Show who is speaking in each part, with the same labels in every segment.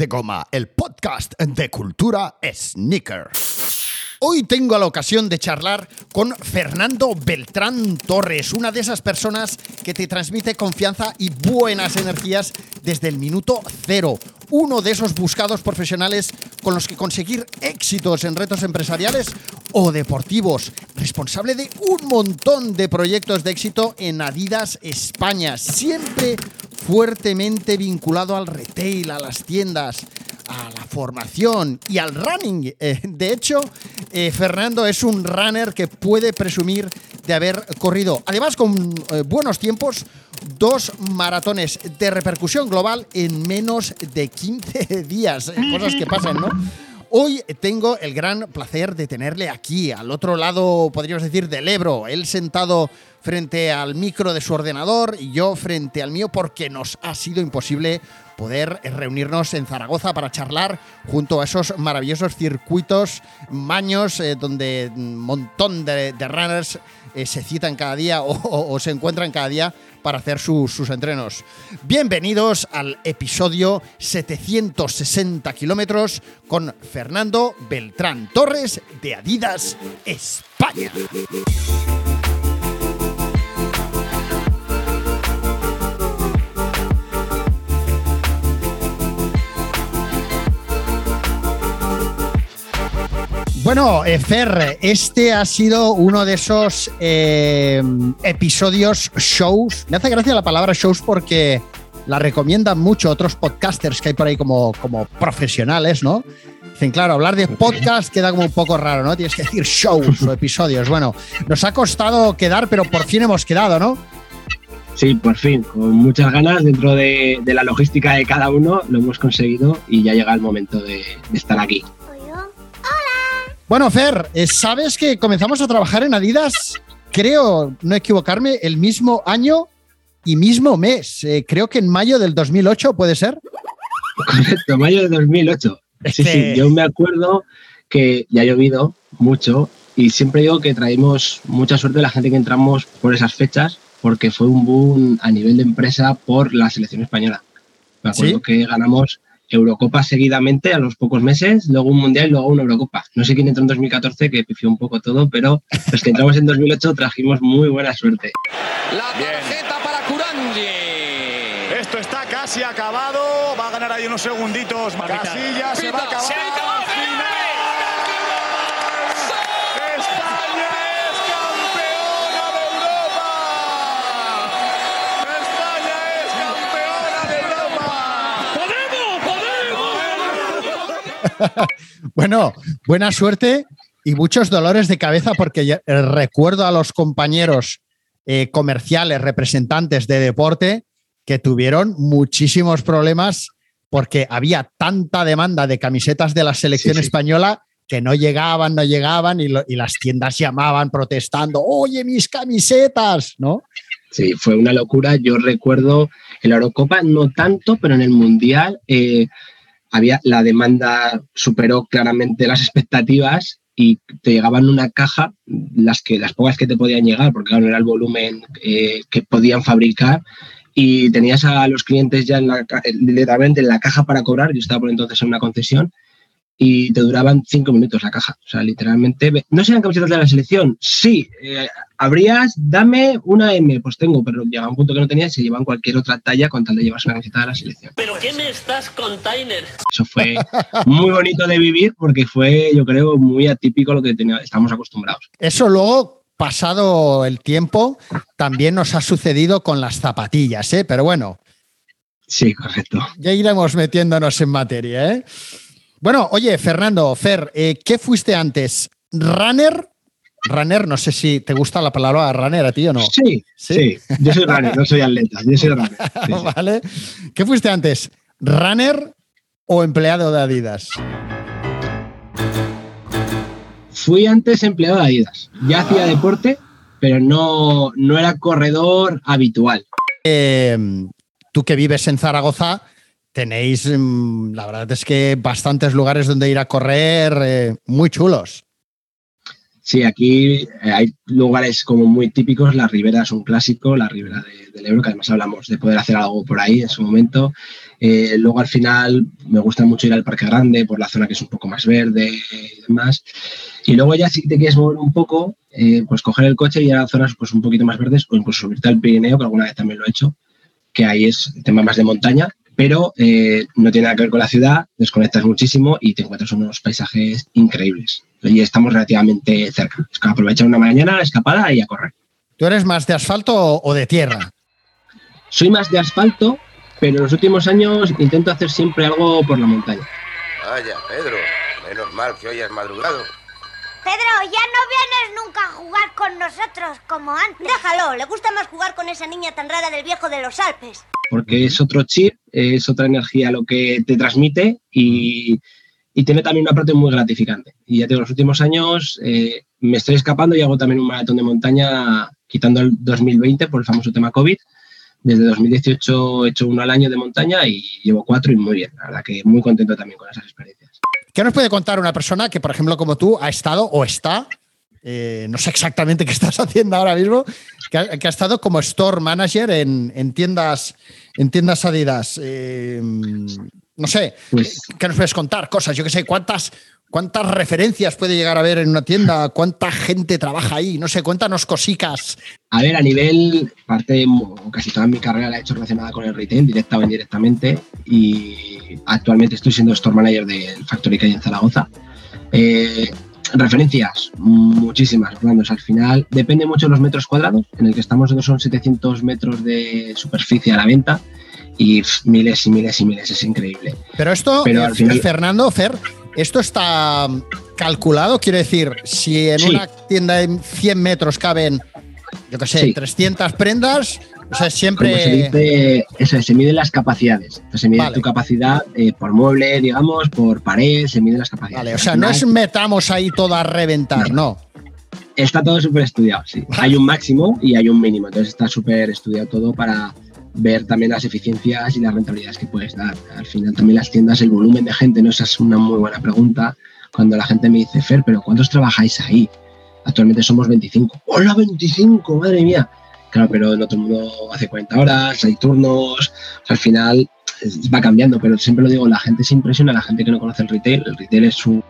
Speaker 1: De goma, el podcast de cultura sneaker. Hoy tengo la ocasión de charlar con Fernando Beltrán Torres, una de esas personas que te transmite confianza y buenas energías desde el minuto cero. Uno de esos buscados profesionales con los que conseguir éxitos en retos empresariales o deportivos. Responsable de un montón de proyectos de éxito en Adidas España. Siempre fuertemente vinculado al retail, a las tiendas a la formación y al running. Eh, de hecho, eh, Fernando es un runner que puede presumir de haber corrido, además con eh, buenos tiempos, dos maratones de repercusión global en menos de 15 días. Cosas que pasan, ¿no? Hoy tengo el gran placer de tenerle aquí, al otro lado, podríamos decir, del Ebro. Él sentado frente al micro de su ordenador y yo frente al mío porque nos ha sido imposible poder reunirnos en Zaragoza para charlar junto a esos maravillosos circuitos, maños, eh, donde un montón de, runners eh, se citan cada día o, se encuentran cada día para hacer sus entrenos. Bienvenidos al episodio 760 kilómetros con Fernando Beltrán Torres de Adidas España. Bueno, eh, Fer, este ha sido uno de esos eh, episodios shows. Me hace gracia la palabra shows porque la recomiendan mucho otros podcasters que hay por ahí como, como profesionales, ¿no? Dicen, claro, hablar de podcast queda como un poco raro, ¿no? Tienes que decir shows o episodios. Bueno, nos ha costado quedar, pero por fin hemos quedado, ¿no?
Speaker 2: Sí, por fin, con muchas ganas dentro de, la logística de cada uno, lo hemos conseguido y ya llega el momento de estar aquí.
Speaker 1: Bueno, Fer, eh, ¿sabes que comenzamos a trabajar en Adidas? Creo, no equivocarme, el mismo año y mismo mes. Eh, creo que en mayo del 2008, ¿puede ser?
Speaker 2: Correcto, mayo del 2008. Sí, sí, yo me acuerdo que ya ha llovido mucho y siempre digo que traemos mucha suerte a la gente que entramos por esas fechas porque fue un boom a nivel de empresa por la selección española. Me acuerdo que ganamos Eurocopa seguidamente a los pocos meses, luego un Mundial y luego una Eurocopa. No sé quién entró en 2014, que pifió un poco todo, pero los que entramos en 2008 trajimos muy buena suerte.
Speaker 3: La tarjeta para Curangi.
Speaker 4: Esto está casi acabado, va a ganar ahí unos segunditos. Casillas se va a acabar.
Speaker 1: bueno, buena suerte y muchos dolores de cabeza porque recuerdo a los compañeros eh, comerciales, representantes de deporte, que tuvieron muchísimos problemas porque había tanta demanda de camisetas de la selección española que no llegaban, no llegaban y, las tiendas llamaban protestando, oye, mis camisetas, ¿no?
Speaker 2: Sí, fue una locura. Yo recuerdo en la Eurocopa, no tanto, pero en el Mundial eh, había la demanda superó claramente las expectativas y te llegaban una caja, las que las pocas que te podían llegar, porque era el volumen eh, que podían fabricar, y tenías a los clientes ya en la, directamente en la caja para cobrar. Yo estaba por entonces en una concesión y te duraban cinco minutos la caja. O sea, literalmente, ¿no serían camisetas de la selección? Sí, eh, habrías, dame una M, pues tengo, pero llegaba un punto que no tenía y se llevan cualquier otra talla con tal de llevarse una camiseta de la selección.
Speaker 3: ¿Pero qué me estás container?
Speaker 2: Eso fue muy bonito de vivir porque fue, yo creo, muy atípico a lo que estamos acostumbrados.
Speaker 1: Eso luego pasado el tiempo, también nos ha sucedido con las zapatillas, ¿eh? Pero bueno.
Speaker 2: Sí, correcto.
Speaker 1: Ya iremos metiéndonos en materia, ¿eh? Bueno, oye, Fernando, Fer, eh, ¿qué fuiste antes? ¿Runner? Runner, no sé si te gusta la palabra runner a ti o no.
Speaker 2: Sí, sí, yo soy runner, no soy atleta, yo soy runner.
Speaker 1: vale. ¿Qué fuiste antes? ¿Runner o empleado de Adidas?
Speaker 2: Fui antes empleado de Adidas. Ya hacía deporte, pero no, no era corredor habitual.
Speaker 1: Eh, tú que vives en Zaragoza, tenéis, mm, la verdad es que bastantes lugares donde ir a correr eh, muy chulos.
Speaker 2: Sí, aquí eh, hay lugares como muy típicos. La Ribera es un clásico, la Ribera del Ebro, que además hablamos de poder hacer algo por ahí en su momento. Eh, luego al final me gusta mucho ir al Parque Grande por la zona que es un poco más verde y demás. Y luego ya si te quieres mover un poco, pues coger el coche y ir a zonas pues un poquito más verdes o incluso subirte al Pirineo, que alguna vez también lo he hecho, que ahí es tema más de montaña, pero eh, no tiene nada que ver con la ciudad, desconectas muchísimo y te encuentras unos paisajes increíbles. Y estamos relativamente cerca. Es que aprovechar una mañana, la escapada y a correr.
Speaker 1: ¿Tú eres más de asfalto o de tierra?
Speaker 2: Soy más de asfalto, pero en los últimos años intento hacer siempre algo por la montaña.
Speaker 5: Vaya, Pedro, menos mal que hoy has madrugado.
Speaker 6: Pedro, ya no vienes nunca a jugar con nosotros como antes.
Speaker 7: Déjalo, le gusta más jugar con esa niña tan rara del viejo de los Alpes.
Speaker 2: Porque es otro chip, es otra energía lo que te transmite y, y tiene también una parte muy gratificante. Y ya tengo los últimos años eh, me estoy escapando y hago también un maratón de montaña, quitando el 2020 por el famoso tema COVID. Desde 2018 he hecho uno al año de montaña y llevo cuatro y muy bien. La verdad que muy contento también con esas experiencias.
Speaker 1: ¿Qué nos puede contar una persona que, por ejemplo, como tú, ha estado o está, eh, no sé exactamente qué estás haciendo ahora mismo, que ha, que ha estado como store manager en, en tiendas, en tiendas Adidas? Eh, no sé,
Speaker 2: Pues-
Speaker 1: ¿qué nos puedes contar? Cosas, yo qué sé, ¿cuántas, ¿cuántas referencias puede llegar a haber en una tienda? ¿Cuánta gente trabaja ahí? No sé, cuéntanos cosicas.
Speaker 2: A ver, a nivel, parte, casi toda mi carrera la he hecho relacionada con el retail, directa o indirectamente, y actualmente estoy siendo store manager del Factory hay en Zaragoza. Eh, referencias, muchísimas, Fernando. O sea, al final depende mucho de los metros cuadrados, en el que estamos son 700 metros de superficie a la venta y miles y miles y miles, es increíble.
Speaker 1: Pero esto,
Speaker 2: Pero al final-
Speaker 1: Fernando, Fer, ¿esto está calculado? Quiero decir, si en
Speaker 2: Sí.
Speaker 1: una tienda de 100 metros caben, yo qué sé,
Speaker 2: Sí.
Speaker 1: 300 prendas, o sea,
Speaker 2: Como se
Speaker 1: siempre...
Speaker 2: dice, eso es, se miden las capacidades. Entonces, se mide
Speaker 1: Vale.
Speaker 2: tu capacidad eh, por mueble, digamos, por pared, se miden las capacidades.
Speaker 1: Vale, o sea, no es metamos ahí todo a reventar, no.
Speaker 2: Está todo súper estudiado, sí. Hay un máximo y hay un mínimo, entonces está súper estudiado todo para ver también las eficiencias y las rentabilidades que puedes dar. Al final también las tiendas, el volumen de gente, ¿no? Esa es una muy buena pregunta. Cuando la gente me dice, Fer, ¿pero cuántos trabajáis ahí? Actualmente somos 25. ¡Hola, 25! ¡Madre mía! Claro, pero el mundo hace 40 horas, hay turnos, al final va cambiando, pero siempre lo digo, la gente se impresiona, la gente que no conoce el retail, el retail es un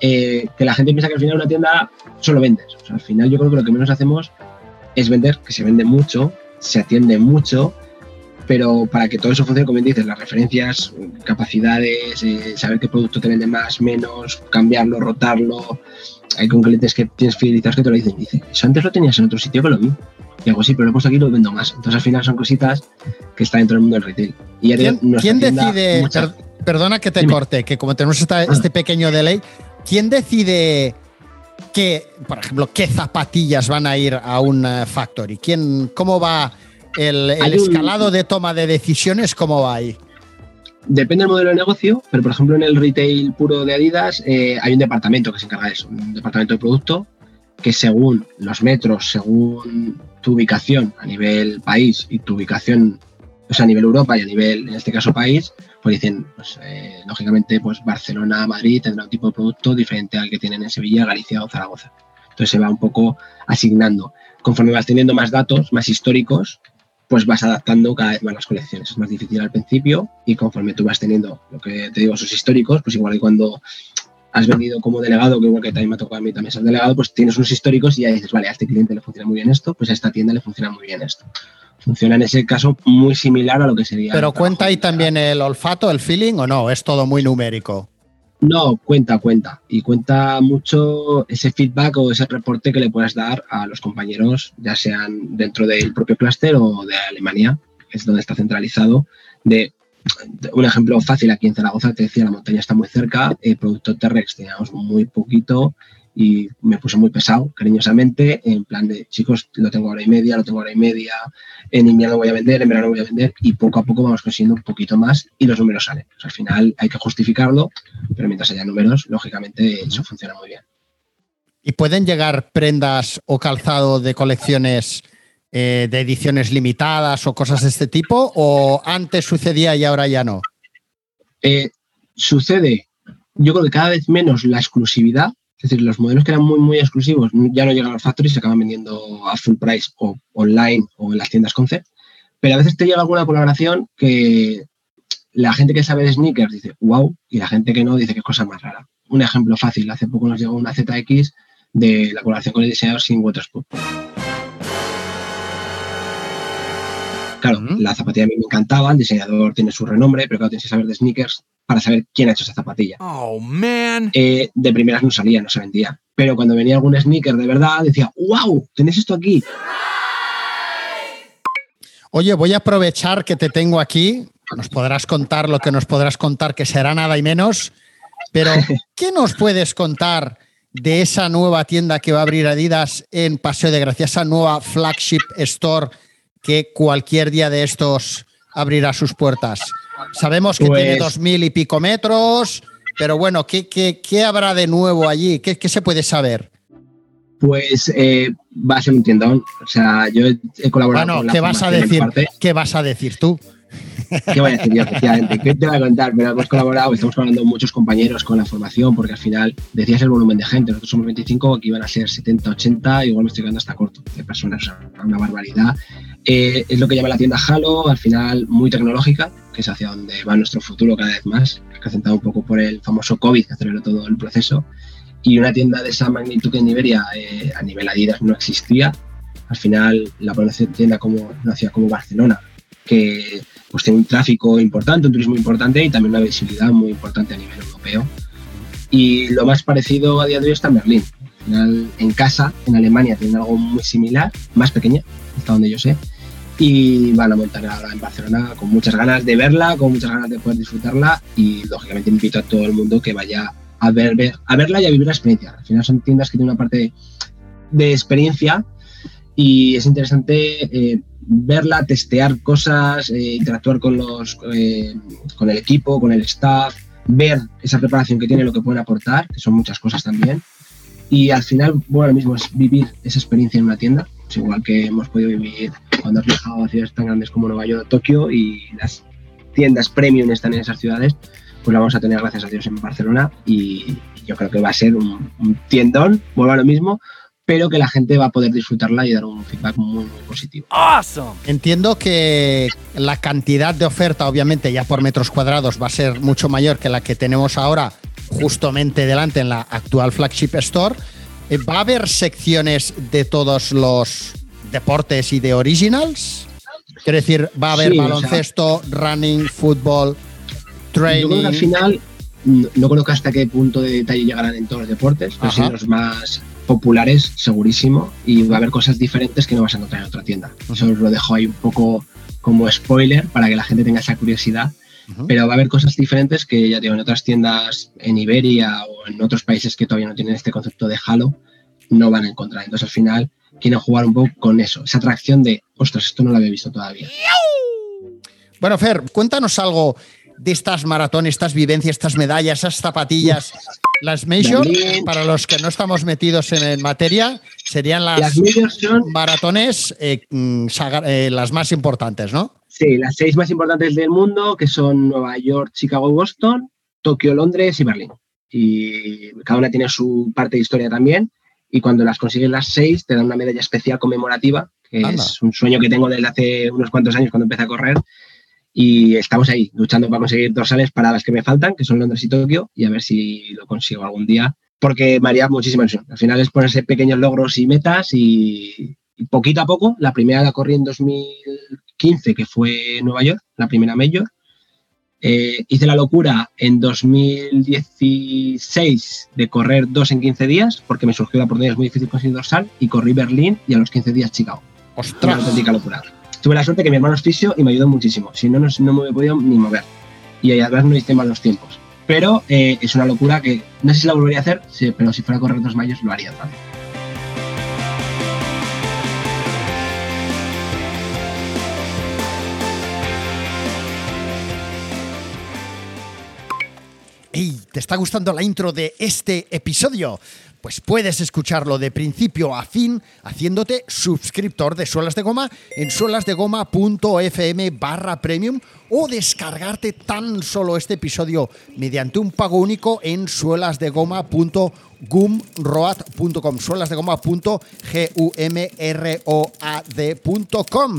Speaker 2: eh, que la gente piensa que al final una tienda solo vendes. Al final yo creo que lo que menos hacemos es vender, que se vende mucho, se atiende mucho, pero para que todo eso funcione, como bien dices, las referencias, capacidades, eh, saber qué producto te vende más, menos, cambiarlo, rotarlo. Hay con clientes que tienes fidelizados que te lo dicen. Dice, eso antes lo tenías en otro sitio que lo vi. Y hago, sí, pero lo he puesto aquí y lo vendo más. Entonces al final son cositas que están dentro del mundo del retail. Y ya
Speaker 1: ¿Quién, quién decide,
Speaker 2: muchas-
Speaker 1: per- perdona que te
Speaker 2: Dime.
Speaker 1: corte, que como tenemos esta-
Speaker 2: Ah.
Speaker 1: este pequeño delay, ¿quién decide que, por ejemplo, qué zapatillas van a ir a un eh, factory? ¿Quién, ¿Cómo va el, el
Speaker 2: Hay un-
Speaker 1: escalado de toma de decisiones? ¿Cómo va ahí?
Speaker 2: Depende del modelo de negocio, pero por ejemplo en el retail puro de Adidas eh, hay un departamento que se encarga de eso, un departamento de producto que según los metros, según tu ubicación a nivel país y tu ubicación, o sea, a nivel Europa y a nivel, en este caso, país, pues dicen, pues eh, lógicamente, pues Barcelona, Madrid tendrá un tipo de producto diferente al que tienen en Sevilla, Galicia o Zaragoza. Entonces se va un poco asignando. Conforme vas teniendo más datos, más históricos, pues vas adaptando cada vez más las colecciones. Es más difícil al principio y conforme tú vas teniendo, lo que te digo, esos históricos, pues igual que cuando has vendido como delegado, que igual que también me ha tocado a mí también ser delegado, pues tienes unos históricos y ya dices, vale, a este cliente le funciona muy bien esto, pues a esta tienda le funciona muy bien esto. Funciona en ese caso muy similar a lo que sería.
Speaker 1: Pero cuenta ahí también el olfato, el feeling o no, es todo muy numérico.
Speaker 2: No, cuenta, cuenta. Y cuenta mucho ese feedback o ese reporte que le puedas dar a los compañeros, ya sean dentro del propio clúster o de Alemania, que es donde está centralizado. De, un ejemplo fácil, aquí en Zaragoza te decía, la montaña está muy cerca, el producto T-Rex teníamos muy poquito y me puse muy pesado, cariñosamente, en plan de, chicos, lo tengo hora y media, lo tengo hora y media, en invierno voy a vender, en verano voy a vender, y poco a poco vamos consiguiendo un poquito más y los números salen. O sea, al final hay que justificarlo, pero mientras haya números, lógicamente eso funciona muy bien.
Speaker 1: ¿Y pueden llegar prendas o calzado de colecciones eh, de ediciones limitadas o cosas de este tipo? ¿O antes sucedía y ahora ya no?
Speaker 2: Eh, sucede, yo creo que cada vez menos la exclusividad, es decir, los modelos que eran muy, muy exclusivos ya no llegan al factory y se acaban vendiendo a full price o online o en las tiendas concept, pero a veces te llega alguna colaboración que la gente que sabe de sneakers dice wow y la gente que no dice que es cosa más rara. Un ejemplo fácil, hace poco nos llegó una ZX de la colaboración con el diseñador Sin Waterspoon. Claro, la zapatilla a mí me encantaba, el diseñador tiene su renombre, pero claro, tienes que saber de sneakers para saber quién ha hecho esa zapatilla.
Speaker 8: Oh, man.
Speaker 2: Eh, de primeras no salía, no se vendía. Pero cuando venía algún sneaker de verdad, decía, wow, tenéis esto aquí.
Speaker 1: Oye, voy a aprovechar que te tengo aquí. Nos podrás contar lo que nos podrás contar, que será nada y menos. Pero, ¿qué nos puedes contar de esa nueva tienda que va a abrir Adidas en Paseo de Gracia, esa nueva flagship store que cualquier día de estos abrirá sus puertas? Sabemos que
Speaker 2: Pues-
Speaker 1: tiene dos mil y pico metros, pero bueno, ¿qué, qué, qué habrá de nuevo allí? ¿Qué, qué se puede saber?
Speaker 2: Pues eh, va a ser un tiendón. O sea, yo he, colaborado
Speaker 1: Bueno,
Speaker 2: con la
Speaker 1: ¿qué vas a decir? ¿Qué vas a decir tú?
Speaker 2: ¿Qué voy a decir yo? ¿Qué te voy a contar? Pero hemos colaborado, estamos colaborando muchos compañeros con la formación, porque al final decías el volumen de gente. Nosotros somos 25, aquí iban a ser 70, 80, igual me estoy quedando hasta corto de personas, o sea, una barbaridad. Eh, es lo que llama la tienda Halo, al final muy tecnológica, que es hacia donde va nuestro futuro cada vez más, acrecentado un poco por el famoso COVID que aceleró todo el proceso. Y una tienda de esa magnitud en Iberia, eh, a nivel Adidas, no existía. Al final, la población tienda como, ciudad como Barcelona, que pues tiene un tráfico importante, un turismo importante y también una visibilidad muy importante a nivel europeo. Y lo más parecido a día de hoy está en Berlín. Al final, en casa, en Alemania, tienen algo muy similar, más pequeña, hasta donde yo sé. Y van a montar ahora en Barcelona con muchas ganas de verla, con muchas ganas de poder disfrutarla. Y lógicamente invito a todo el mundo que vaya a, ver, a verla y a vivir la experiencia. Al final son tiendas que tienen una parte de, de experiencia y es interesante eh, verla, testear cosas, eh, interactuar con, los, eh, con el equipo, con el staff, ver esa preparación que tiene, lo que pueden aportar, que son muchas cosas también. Y al final, bueno, lo mismo es vivir esa experiencia en una tienda, es igual que hemos podido vivir cuando has viajado a ciudades tan grandes como Nueva York o Tokio y las tiendas premium están en esas ciudades, pues la vamos a tener gracias a Dios en Barcelona y yo creo que va a ser un, un tiendón, vuelvo a lo mismo, pero que la gente va a poder disfrutarla y dar un feedback muy, muy positivo.
Speaker 8: Awesome.
Speaker 1: Entiendo que la cantidad de oferta, obviamente, ya por metros cuadrados, va a ser mucho mayor que la que tenemos ahora, justamente delante en la actual flagship store. Eh, ¿Va a haber secciones de todos los deportes y de originals? Quiero decir, va a haber
Speaker 2: Sí, o sea-
Speaker 1: baloncesto, running, fútbol,
Speaker 2: Yo creo que al
Speaker 1: training.
Speaker 2: final, no, no creo que hasta qué punto de detalle llegarán en todos los deportes, pero sí los más populares, segurísimo, y va a haber cosas diferentes que no vas a encontrar en otra tienda. Eso os lo dejo ahí un poco como spoiler para que la gente tenga esa curiosidad. Pero va a haber cosas diferentes que ya digo, en otras tiendas en Iberia o en otros países que todavía no tienen este concepto de Halo, no van a encontrar. Entonces al final quieren jugar un poco con eso, esa atracción de, ostras, esto no lo había visto todavía.
Speaker 1: Bueno, Fer, cuéntanos algo de estas maratones, estas vivencias, estas medallas, esas zapatillas. Las Major,
Speaker 2: Berlín.
Speaker 1: para los que no estamos metidos en, en materia, serían las,
Speaker 2: Las son
Speaker 1: maratones eh, mm, eh, las más importantes, ¿no?
Speaker 2: Sí, las seis más importantes del mundo, que son Nueva York, Chicago, Boston, Tokio, Londres y Berlín. Y cada una tiene su parte de historia también. Y cuando las consigues las seis, te dan una medalla especial conmemorativa, que
Speaker 1: Anda.
Speaker 2: es un sueño que tengo desde hace unos cuantos años cuando empecé a correr. Y estamos ahí, luchando para conseguir dorsales para las que me faltan, que son Londres y Tokio, y a ver si lo consigo algún día, porque me haría muchísima ilusión. Al final es ponerse pequeños logros y metas y, y poquito a poco, la primera la corrí en 2015, que fue Nueva York, la primera Major. Eh, hice la locura en 2016 de correr dos en 15 días, porque me surgió la oportunidad, es muy difícil conseguir dorsal, y corrí Berlín y a los 15 días Chicago. Una
Speaker 1: ¡Ostras!
Speaker 2: auténtica locura. Tuve la suerte que mi hermano es fisio y me ayudó muchísimo. Si no, no, no me he podido ni mover. Y además no hice malos tiempos. Pero eh, es una locura que no sé si la volvería a hacer, pero si fuera a correr dos mayos lo haría también.
Speaker 1: ¿Te está gustando la intro de este episodio? Pues puedes escucharlo de principio a fin haciéndote suscriptor de Suelas de Goma en suelasdegoma.fm barra premium o descargarte tan solo este episodio mediante un pago único en suelasdegoma.gumroad.com suelasdegoma.gumroad.com